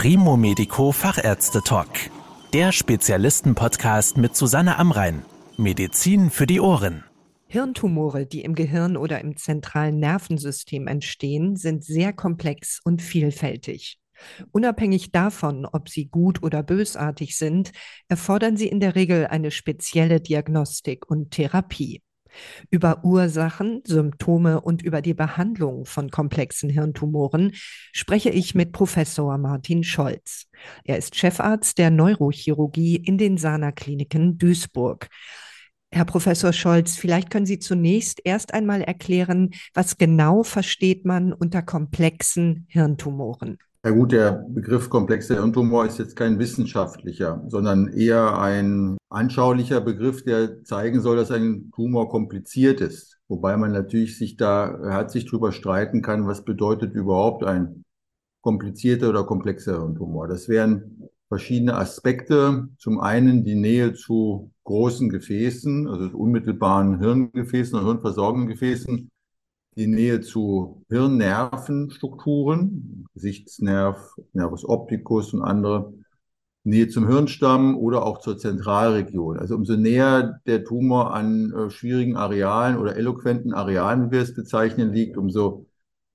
Primo Medico Fachärzte Talk. Der Spezialisten-Podcast mit Susanne Amrein. Medizin für die Ohren. Hirntumore, die im Gehirn oder im zentralen Nervensystem entstehen, sind sehr komplex und vielfältig. Unabhängig davon, ob sie gut oder bösartig sind, erfordern sie in der Regel eine spezielle Diagnostik und Therapie. Über Ursachen, Symptome und über die Behandlung von komplexen Hirntumoren spreche ich mit Professor Martin Scholz. Er ist Chefarzt der Neurochirurgie in den Sana Kliniken Duisburg. Herr Professor Scholz, vielleicht können Sie zunächst erst einmal erklären, was genau versteht man unter komplexen Hirntumoren? Ja gut, der Begriff komplexer Hirntumor ist jetzt kein wissenschaftlicher, sondern eher ein anschaulicher Begriff, der zeigen soll, dass ein Tumor kompliziert ist. Wobei man natürlich sich da herzlich drüber streiten kann, was bedeutet überhaupt ein komplizierter oder komplexer Hirntumor. Das wären verschiedene Aspekte. Zum einen die Nähe zu großen Gefäßen, also unmittelbaren Hirngefäßen und hirnversorgenden Gefäßen die Nähe zu Hirnnervenstrukturen, Gesichtsnerv, Nervus opticus und andere, Nähe zum Hirnstamm oder auch zur Zentralregion. Also umso näher der Tumor an äh, schwierigen Arealen oder eloquenten Arealen, wie wir es bezeichnen, liegt, umso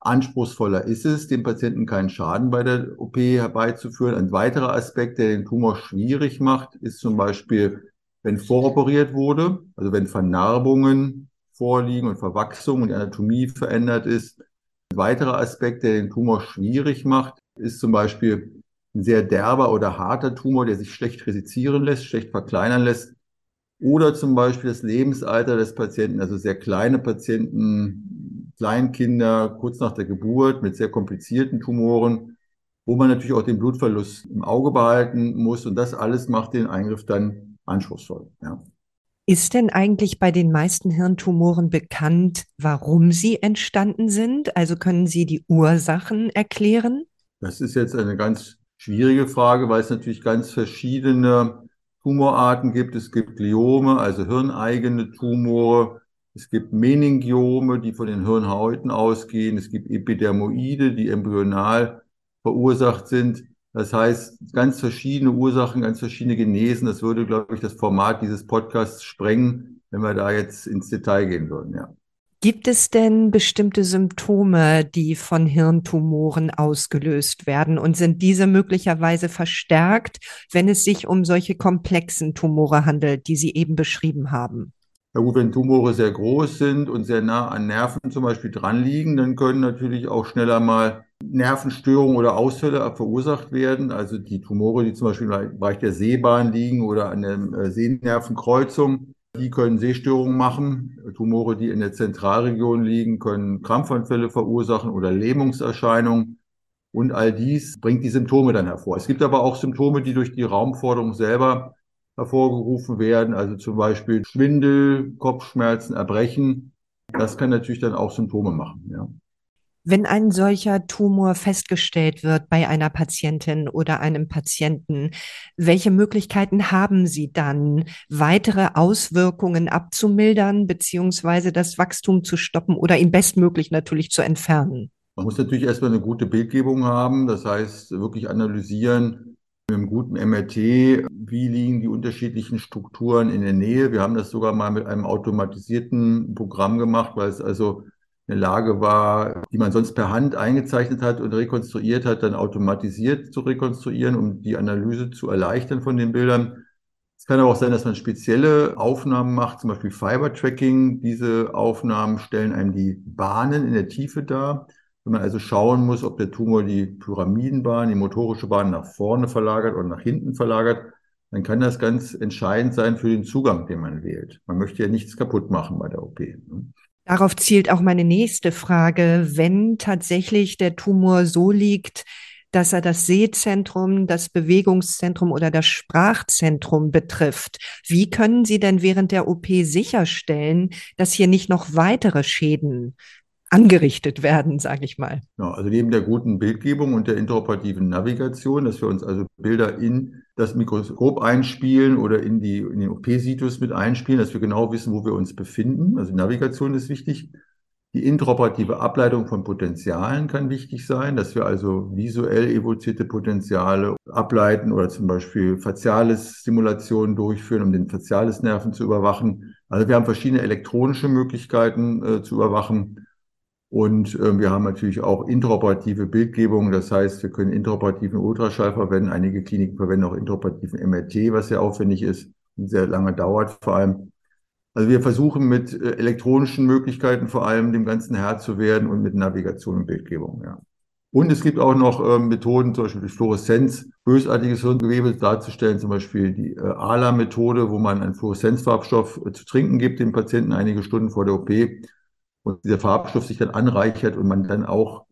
anspruchsvoller ist es, dem Patienten keinen Schaden bei der OP herbeizuführen. Ein weiterer Aspekt, der den Tumor schwierig macht, ist zum Beispiel, wenn voroperiert wurde, also wenn Vernarbungen vorliegen und Verwachsung und die Anatomie verändert ist. Ein weiterer Aspekt, der den Tumor schwierig macht, ist zum Beispiel ein sehr derber oder harter Tumor, der sich schlecht resizieren lässt, schlecht verkleinern lässt. Oder zum Beispiel das Lebensalter des Patienten, also sehr kleine Patienten, Kleinkinder kurz nach der Geburt mit sehr komplizierten Tumoren, wo man natürlich auch den Blutverlust im Auge behalten muss. Und das alles macht den Eingriff dann anspruchsvoll. Ja. Ist denn eigentlich bei den meisten Hirntumoren bekannt, warum sie entstanden sind? Also können Sie die Ursachen erklären? Das ist jetzt eine ganz schwierige Frage, weil es natürlich ganz verschiedene Tumorarten gibt. Es gibt Gliome, also hirneigene Tumore. Es gibt Meningiome, die von den Hirnhäuten ausgehen. Es gibt Epidermoide, die embryonal verursacht sind. Das heißt, ganz verschiedene Ursachen, ganz verschiedene Genesen. Das würde, glaube ich, das Format dieses Podcasts sprengen, wenn wir da jetzt ins Detail gehen würden, ja. Gibt es denn bestimmte Symptome, die von Hirntumoren ausgelöst werden? Und sind diese möglicherweise verstärkt, wenn es sich um solche komplexen Tumore handelt, die Sie eben beschrieben haben? Ja gut, wenn Tumore sehr groß sind und sehr nah an Nerven zum Beispiel dran liegen, dann können natürlich auch schneller mal Nervenstörungen oder Ausfälle verursacht werden. Also die Tumore, die zum Beispiel im Bereich der Sehbahn liegen oder an der äh, Sehnervenkreuzung, die können Sehstörungen machen. Tumore, die in der Zentralregion liegen, können Krampfanfälle verursachen oder Lähmungserscheinungen. Und all dies bringt die Symptome dann hervor. Es gibt aber auch Symptome, die durch die Raumforderung selber hervorgerufen werden. Also zum Beispiel Schwindel, Kopfschmerzen, Erbrechen. Das kann natürlich dann auch Symptome machen. Ja. Wenn ein solcher Tumor festgestellt wird bei einer Patientin oder einem Patienten, welche Möglichkeiten haben Sie dann, weitere Auswirkungen abzumildern beziehungsweise das Wachstum zu stoppen oder ihn bestmöglich natürlich zu entfernen? Man muss natürlich erstmal eine gute Bildgebung haben, das heißt wirklich analysieren mit einem guten MRT, wie liegen die unterschiedlichen Strukturen in der Nähe. Wir haben das sogar mal mit einem automatisierten Programm gemacht, weil es also eine Lage war, die man sonst per Hand eingezeichnet hat und rekonstruiert hat, dann automatisiert zu rekonstruieren, um die Analyse zu erleichtern von den Bildern. Es kann aber auch sein, dass man spezielle Aufnahmen macht, zum Beispiel Fiber-Tracking. Diese Aufnahmen stellen einem die Bahnen in der Tiefe dar. Wenn man also schauen muss, ob der Tumor die Pyramidenbahn, die motorische Bahn nach vorne verlagert oder nach hinten verlagert, dann kann das ganz entscheidend sein für den Zugang, den man wählt. Man möchte ja nichts kaputt machen bei der OP. Darauf zielt auch meine nächste Frage. Wenn tatsächlich der Tumor so liegt, dass er das Sehzentrum, das Bewegungszentrum oder das Sprachzentrum betrifft. Wie können Sie denn während der OP sicherstellen, dass hier nicht noch weitere Schäden angerichtet werden, sage ich mal? Ja, also neben der guten Bildgebung und der interoperativen Navigation, dass wir uns also Bilder in das Mikroskop einspielen oder in, die, in den OP-Situs mit einspielen, dass wir genau wissen, wo wir uns befinden. Also Navigation ist wichtig. Die intraoperative Ableitung von Potentialen kann wichtig sein, dass wir also visuell evozierte Potenziale ableiten oder zum Beispiel Facialis-Simulationen durchführen, um den Facialis-Nerven zu überwachen. Also wir haben verschiedene elektronische Möglichkeiten äh, zu überwachen. Und äh, wir haben natürlich auch intraoperative Bildgebung. Das heißt, wir können intraoperativen Ultraschall verwenden. Einige Kliniken verwenden auch intraoperativen MRT, was sehr aufwendig ist und sehr lange dauert vor allem. Also wir versuchen mit äh, elektronischen Möglichkeiten vor allem dem Ganzen Herr zu werden und mit Navigation und Bildgebung, ja. Und es gibt auch noch äh, Methoden, zum Beispiel durch Fluoreszenz, bösartiges Hirngewebe darzustellen, zum Beispiel die äh, ALA-Methode, wo man einen Fluoreszenzfarbstoff äh, zu trinken gibt dem Patienten einige Stunden vor der OP und dieser Farbstoff sich dann anreichert und man dann auch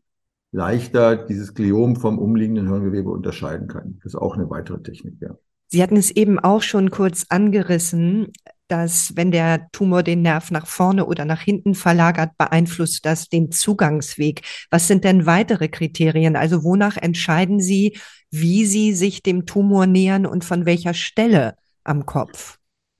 leichter dieses Gliom vom umliegenden Hirngewebe unterscheiden kann. Das ist auch eine weitere Technik, ja. Sie hatten es eben auch schon kurz angerissen dass wenn der Tumor den Nerv nach vorne oder nach hinten verlagert, beeinflusst das den Zugangsweg. Was sind denn weitere Kriterien? Also wonach entscheiden Sie, wie Sie sich dem Tumor nähern und von welcher Stelle am Kopf?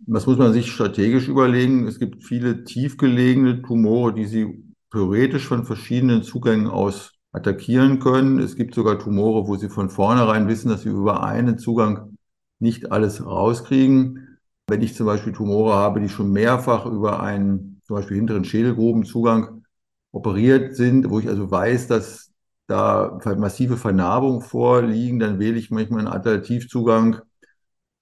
Das muss man sich strategisch überlegen. Es gibt viele tiefgelegene Tumore, die Sie theoretisch von verschiedenen Zugängen aus attackieren können. Es gibt sogar Tumore, wo Sie von vornherein wissen, dass Sie über einen Zugang nicht alles rauskriegen. Wenn ich zum Beispiel Tumore habe, die schon mehrfach über einen zum Beispiel hinteren Schädelgrubenzugang operiert sind, wo ich also weiß, dass da massive Vernarbungen vorliegen, dann wähle ich manchmal einen Alternativzugang,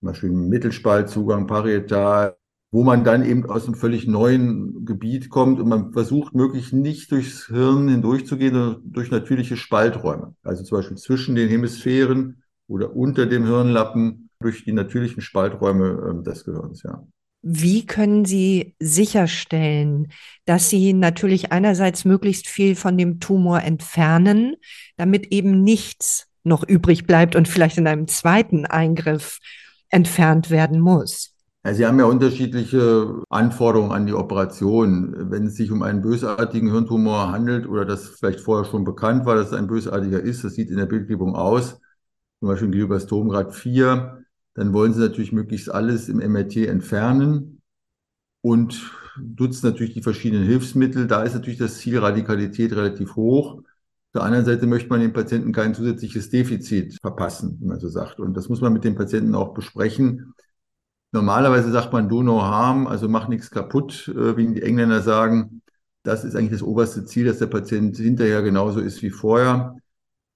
Beispiel einen Mittelspaltzugang, parietal, wo man dann eben aus einem völlig neuen Gebiet kommt und man versucht möglichst nicht durchs Hirn hindurchzugehen, sondern durch natürliche Spalträume. Also zum Beispiel zwischen den Hemisphären oder unter dem Hirnlappen durch die natürlichen Spalträume äh, des Gehirns, ja. Wie können Sie sicherstellen, dass Sie natürlich einerseits möglichst viel von dem Tumor entfernen, damit eben nichts noch übrig bleibt und vielleicht in einem zweiten Eingriff entfernt werden muss? Sie haben ja unterschiedliche Anforderungen an die Operation. Wenn es sich um einen bösartigen Hirntumor handelt oder das vielleicht vorher schon bekannt war, dass es ein bösartiger ist, das sieht in der Bildgebung aus, zum Beispiel Glioblastomgrad 4, dann wollen sie natürlich möglichst alles im MRT entfernen und nutzen natürlich die verschiedenen Hilfsmittel. Da ist natürlich das Ziel Radikalität relativ hoch. Auf der anderen Seite möchte man dem Patienten kein zusätzliches Defizit verpassen, wie man so sagt. Und das muss man mit dem Patienten auch besprechen. Normalerweise sagt man do no harm, also mach nichts kaputt, äh, wie die Engländer sagen. Das ist eigentlich das oberste Ziel, dass der Patient hinterher genauso ist wie vorher.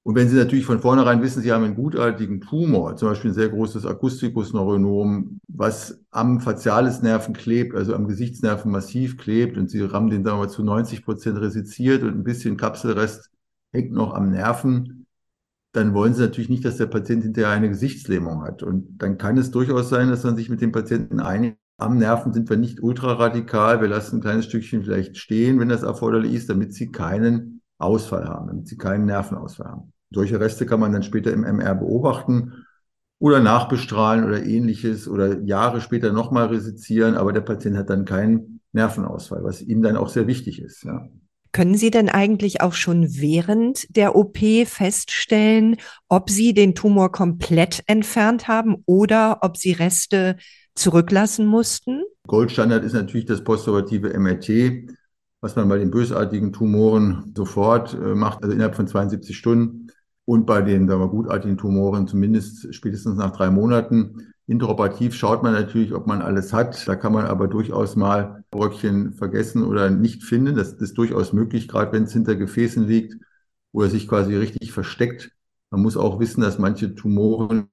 Und wenn Sie natürlich von vornherein wissen, Sie haben einen gutartigen Tumor, zum Beispiel ein sehr großes Akustikusneuronom, was am Facialisnerven klebt, also am Gesichtsnerven massiv klebt und Sie haben den, sagen wir mal, zu 90 Prozent resiziert und ein bisschen Kapselrest hängt noch am Nerven, dann wollen Sie natürlich nicht, dass der Patient hinterher eine Gesichtslähmung hat. Und dann kann es durchaus sein, dass man sich mit dem Patienten einigt, am Nerven sind wir nicht ultraradikal, wir lassen ein kleines Stückchen vielleicht stehen, wenn das erforderlich ist, damit Sie keinen Ausfall haben, damit Sie keinen Nervenausfall haben. Solche Reste kann man dann später im MR beobachten oder nachbestrahlen oder ähnliches oder Jahre später nochmal resizieren, aber der Patient hat dann keinen Nervenausfall, was ihm dann auch sehr wichtig ist. Ja. Können Sie denn eigentlich auch schon während der OP feststellen, ob Sie den Tumor komplett entfernt haben oder ob Sie Reste zurücklassen mussten? Goldstandard ist natürlich das postoperative MRT, was man bei den bösartigen Tumoren sofort äh, macht, also innerhalb von 72 Stunden. Und bei den sagen wir, gutartigen Tumoren zumindest spätestens nach drei Monaten. Interoperativ schaut man natürlich, ob man alles hat. Da kann man aber durchaus mal Bröckchen vergessen oder nicht finden. Das, das ist durchaus möglich, gerade wenn es hinter Gefäßen liegt oder sich quasi richtig versteckt. Man muss auch wissen, dass manche Tumoren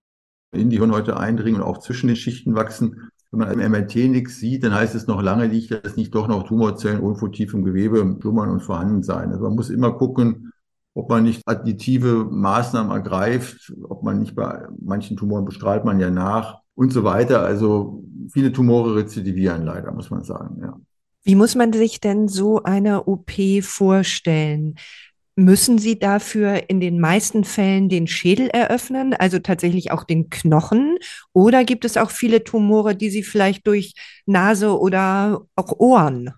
in die Hirnhäute eindringen und auch zwischen den Schichten wachsen. Wenn man im MRT nichts sieht, dann heißt es noch lange nicht, dass nicht doch noch Tumorzellen irgendwo tief im Gewebe schlummern und vorhanden sein. Also man muss immer gucken, ob man nicht additive Maßnahmen ergreift, ob man nicht bei manchen Tumoren bestrahlt man ja nach und so weiter. Also viele Tumore rezidivieren leider, muss man sagen, ja. Wie muss man sich denn so eine OP vorstellen? Müssen Sie dafür in den meisten Fällen den Schädel eröffnen, also tatsächlich auch den Knochen? Oder gibt es auch viele Tumore, die Sie vielleicht durch Nase oder auch Ohren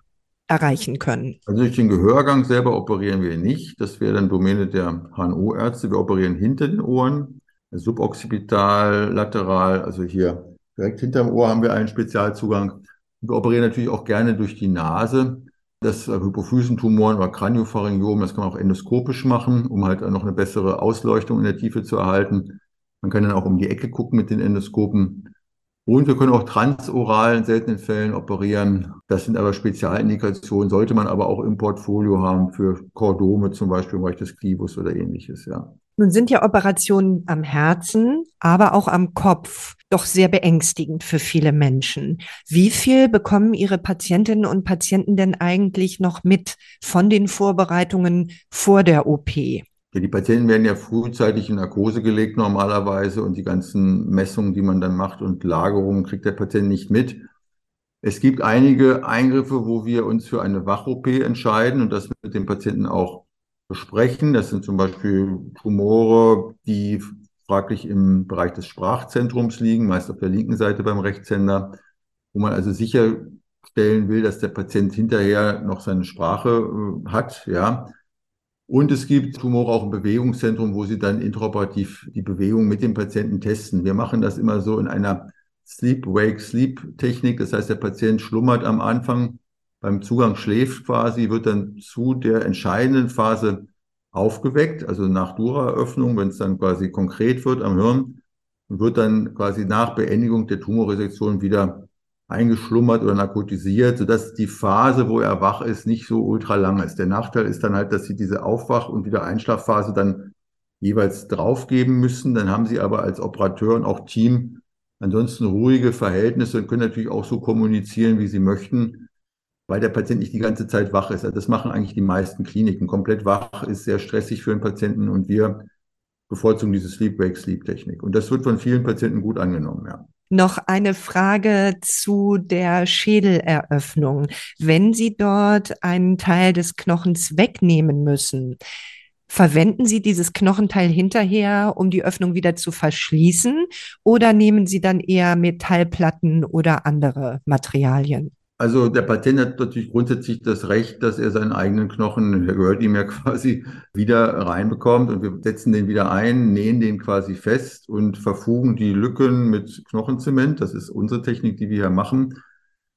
erreichen können? Also durch den Gehörgang selber operieren wir nicht. Das wäre dann Domäne der HNO-Ärzte. Wir operieren hinter den Ohren, suboccipital, lateral, also hier direkt hinterm Ohr haben wir einen Spezialzugang. Wir operieren natürlich auch gerne durch die Nase. Das Hypophysentumoren oder Kraniopharyngiom, das kann man auch endoskopisch machen, um halt noch eine bessere Ausleuchtung in der Tiefe zu erhalten. Man kann dann auch um die Ecke gucken mit den Endoskopen. Und wir können auch transoral in seltenen Fällen operieren. Das sind aber Spezialindikationen, sollte man aber auch im Portfolio haben für Chordome zum Beispiel im Bereich des Klivus oder ähnliches, ja. Nun sind ja Operationen am Herzen, aber auch am Kopf doch sehr beängstigend für viele Menschen. Wie viel bekommen Ihre Patientinnen und Patienten denn eigentlich noch mit von den Vorbereitungen vor der OP? Ja, die Patienten werden ja frühzeitig in Narkose gelegt normalerweise und die ganzen Messungen, die man dann macht und Lagerungen kriegt der Patient nicht mit. Es gibt einige Eingriffe, wo wir uns für eine Wach-OP entscheiden und das mit dem Patienten auch besprechen. Das sind zum Beispiel Tumore, die fraglich im Bereich des Sprachzentrums liegen, meist auf der linken Seite beim Rechtshänder, wo man also sicherstellen will, dass der Patient hinterher noch seine Sprache äh, hat, ja. Und es gibt Tumore auch im Bewegungszentrum, wo sie dann intraoperativ die Bewegung mit dem Patienten testen. Wir machen das immer so in einer Sleep-Wake-Sleep-Technik. Das heißt, der Patient schlummert am Anfang, beim Zugang schläft quasi, wird dann zu der entscheidenden Phase aufgeweckt, also nach Dura-Öffnung, wenn es dann quasi konkret wird am Hirn, und wird dann quasi nach Beendigung der Tumorresektion wieder eingeschlummert oder narkotisiert, sodass die Phase, wo er wach ist, nicht so ultra lang ist. Der Nachteil ist dann halt, dass sie diese Aufwach- und wieder Einschlafphase dann jeweils draufgeben müssen. Dann haben sie aber als Operateur und auch Team ansonsten ruhige Verhältnisse und können natürlich auch so kommunizieren, wie sie möchten, weil der Patient nicht die ganze Zeit wach ist. Also das machen eigentlich die meisten Kliniken. Komplett wach ist sehr stressig für den Patienten und wir bevorzugen diese Sleep-Wake-Sleep-Technik. Und das wird von vielen Patienten gut angenommen, ja. Noch eine Frage zu der Schädeleröffnung. Wenn Sie dort einen Teil des Knochens wegnehmen müssen, verwenden Sie dieses Knochenteil hinterher, um die Öffnung wieder zu verschließen, oder nehmen Sie dann eher Metallplatten oder andere Materialien? Also der Patient hat natürlich grundsätzlich das Recht, dass er seinen eigenen Knochen, der gehört ihm ja quasi, wieder reinbekommt und wir setzen den wieder ein, nähen den quasi fest und verfugen die Lücken mit Knochenzement. Das ist unsere Technik, die wir hier machen.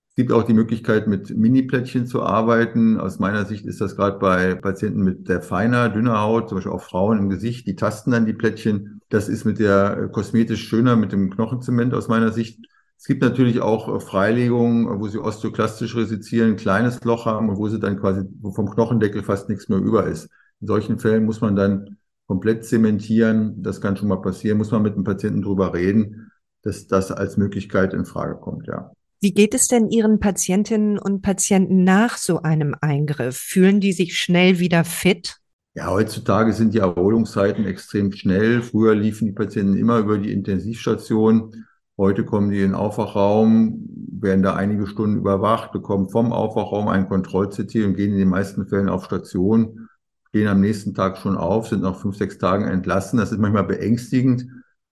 Es gibt auch die Möglichkeit, mit Mini-Plättchen zu arbeiten. Aus meiner Sicht ist das gerade bei Patienten mit der feiner, dünner Haut, zum Beispiel auch Frauen im Gesicht, die tasten dann die Plättchen. Das ist mit der kosmetisch schöner, mit dem Knochenzement aus meiner Sicht. Es gibt natürlich auch äh, Freilegungen, wo sie osteoklastisch resizieren, ein kleines Loch haben und wo sie dann quasi vom Knochendeckel fast nichts mehr über ist. In solchen Fällen muss man dann komplett zementieren. Das kann schon mal passieren. Muss man mit dem Patienten drüber reden, dass das als Möglichkeit in Frage kommt, ja. Wie geht es denn Ihren Patientinnen und Patienten nach so einem Eingriff? Fühlen die sich schnell wieder fit? Ja, heutzutage sind die Erholungszeiten extrem schnell. Früher liefen die Patienten immer über die Intensivstation. Heute kommen die in den Aufwachraum, werden da einige Stunden überwacht, bekommen vom Aufwachraum ein Kontroll-CT und gehen in den meisten Fällen auf Station, stehen am nächsten Tag schon auf, sind nach fünf, sechs Tagen entlassen. Das ist manchmal beängstigend.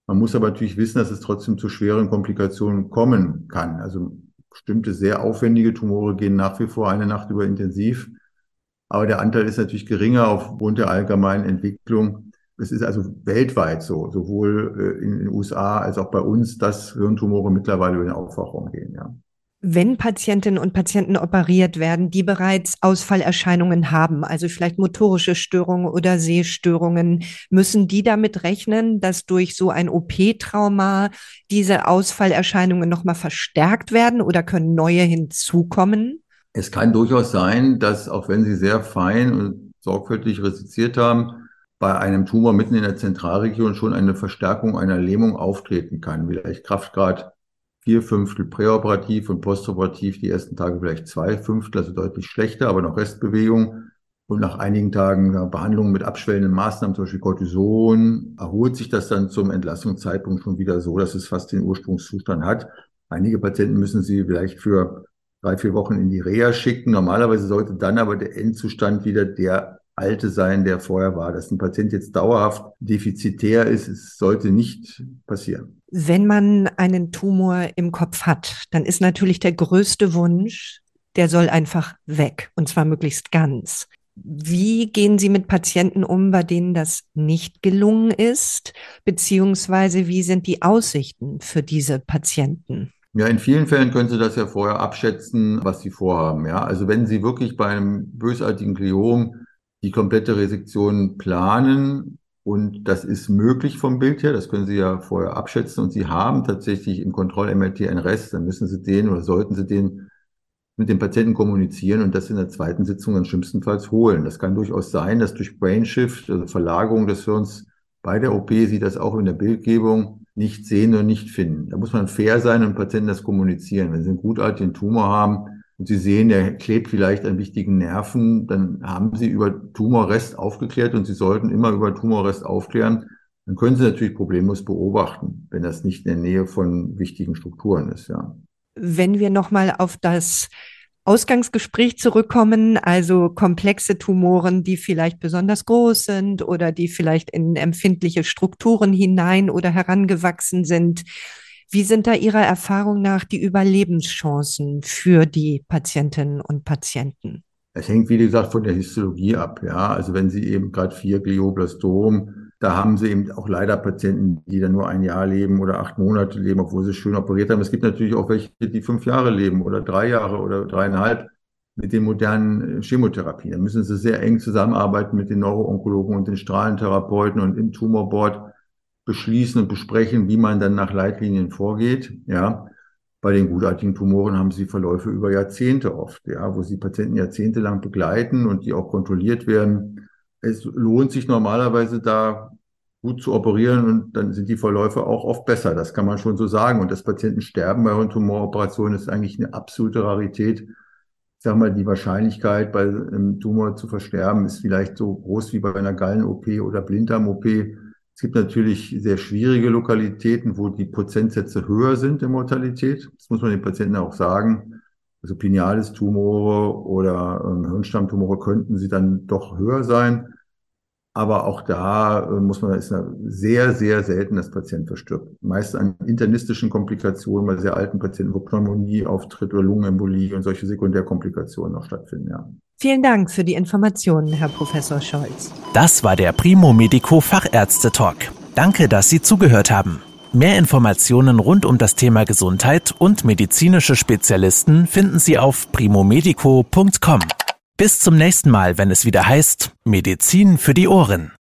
Man muss aber natürlich wissen, dass es trotzdem zu schweren Komplikationen kommen kann. Also bestimmte sehr aufwendige Tumore gehen nach wie vor eine Nacht über intensiv. Aber der Anteil ist natürlich geringer aufgrund der allgemeinen Entwicklung. Es ist also weltweit so, sowohl äh, in den USA als auch bei uns, dass Hirntumore mittlerweile über den Aufwachraum gehen, ja. Wenn Patientinnen und Patienten operiert werden, die bereits Ausfallerscheinungen haben, also vielleicht motorische Störungen oder Sehstörungen, müssen die damit rechnen, dass durch so ein OP-Trauma diese Ausfallerscheinungen nochmal verstärkt werden oder können neue hinzukommen? Es kann durchaus sein, dass auch wenn sie sehr fein und sorgfältig resiziert haben, bei einem Tumor mitten in der Zentralregion schon eine Verstärkung einer Lähmung auftreten kann. Vielleicht Kraftgrad vier Fünftel präoperativ und postoperativ die ersten Tage vielleicht zwei Fünftel, also deutlich schlechter, aber noch Restbewegung. Und nach einigen Tagen Behandlung mit abschwellenden Maßnahmen, zum Beispiel Cortison, erholt sich das dann zum Entlassungszeitpunkt schon wieder so, dass es fast den Ursprungszustand hat. Einige Patienten müssen Sie vielleicht für drei, vier Wochen in die Reha schicken. Normalerweise sollte dann aber der Endzustand wieder der alte sein, der vorher war. Dass ein Patient jetzt dauerhaft defizitär ist, es sollte nicht passieren. Wenn man einen Tumor im Kopf hat, dann ist natürlich der größte Wunsch, der soll einfach weg und zwar möglichst ganz. Wie gehen Sie mit Patienten um, bei denen das nicht gelungen ist? Beziehungsweise wie sind die Aussichten für diese Patienten? Ja, in vielen Fällen können Sie das ja vorher abschätzen, was Sie vorhaben. Ja, also wenn Sie wirklich bei einem bösartigen Gliom die komplette Resektion planen und das ist möglich vom Bild her, das können Sie ja vorher abschätzen und Sie haben tatsächlich im Kontroll-MRT einen Rest, dann müssen Sie den oder sollten Sie den mit dem Patienten kommunizieren und das in der zweiten Sitzung dann schlimmstenfalls holen. Das kann durchaus sein, dass durch Brainshift, also Verlagerung des Hirns bei der OP, Sie das auch in der Bildgebung nicht sehen und nicht finden. Da muss man fair sein und Patienten das kommunizieren. Wenn sie einen gutartigen Tumor haben und sie sehen, der klebt vielleicht an wichtigen Nerven, dann haben sie über Tumorrest aufgeklärt und sie sollten immer über Tumorrest aufklären. Dann können sie natürlich problemlos beobachten, wenn das nicht in der Nähe von wichtigen Strukturen ist, ja. Wenn wir nochmal auf das Ausgangsgespräch zurückkommen, also komplexe Tumoren, die vielleicht besonders groß sind oder die vielleicht in empfindliche Strukturen hinein oder herangewachsen sind. Wie sind da Ihrer Erfahrung nach die Überlebenschancen für die Patientinnen und Patienten? Es hängt, wie gesagt, von der Histologie ab. Ja, also wenn Sie eben gerade vier Glioblastom da haben sie eben auch leider Patienten, die dann nur ein Jahr leben oder acht Monate leben, obwohl sie schön operiert haben. Es gibt natürlich auch welche, die fünf Jahre leben oder drei Jahre oder dreieinhalb mit den modernen Chemotherapien. Da müssen sie sehr eng zusammenarbeiten mit den Neuroonkologen und den Strahlentherapeuten und im Tumorboard beschließen und besprechen, wie man dann nach Leitlinien vorgeht. Ja, bei den gutartigen Tumoren haben sie Verläufe über Jahrzehnte oft, ja, wo sie Patienten jahrzehntelang begleiten und die auch kontrolliert werden es lohnt sich normalerweise da gut zu operieren und dann sind die Verläufe auch oft besser. Das kann man schon so sagen. Und das Patientensterben bei einer Tumoroperation ist eigentlich eine absolute Rarität. Ich sage mal, die Wahrscheinlichkeit, bei einem Tumor zu versterben, ist vielleicht so groß wie bei einer Gallen-OP oder Blinddarm-OP. Es gibt natürlich sehr schwierige Lokalitäten, wo die Prozentsätze höher sind in Mortalität. Das muss man den Patienten auch sagen. Also Pinealis-Tumore oder ähm, Hirnstammtumore könnten sie dann doch höher sein. Aber auch da äh, muss man, ist sehr, sehr selten, dass Patient verstirbt. Meist an internistischen Komplikationen bei sehr alten Patienten, wo Pneumonie auftritt oder Lungenembolie und solche Sekundärkomplikationen noch stattfinden, ja. Vielen Dank für die Informationen, Herr Professor Scholz. Das war der Primo Medico Fachärzte Talk. Danke, dass Sie zugehört haben. Mehr Informationen rund um das Thema Gesundheit und medizinische Spezialisten finden Sie auf primomedico.com. Bis zum nächsten Mal, wenn es wieder heißt Medizin für die Ohren.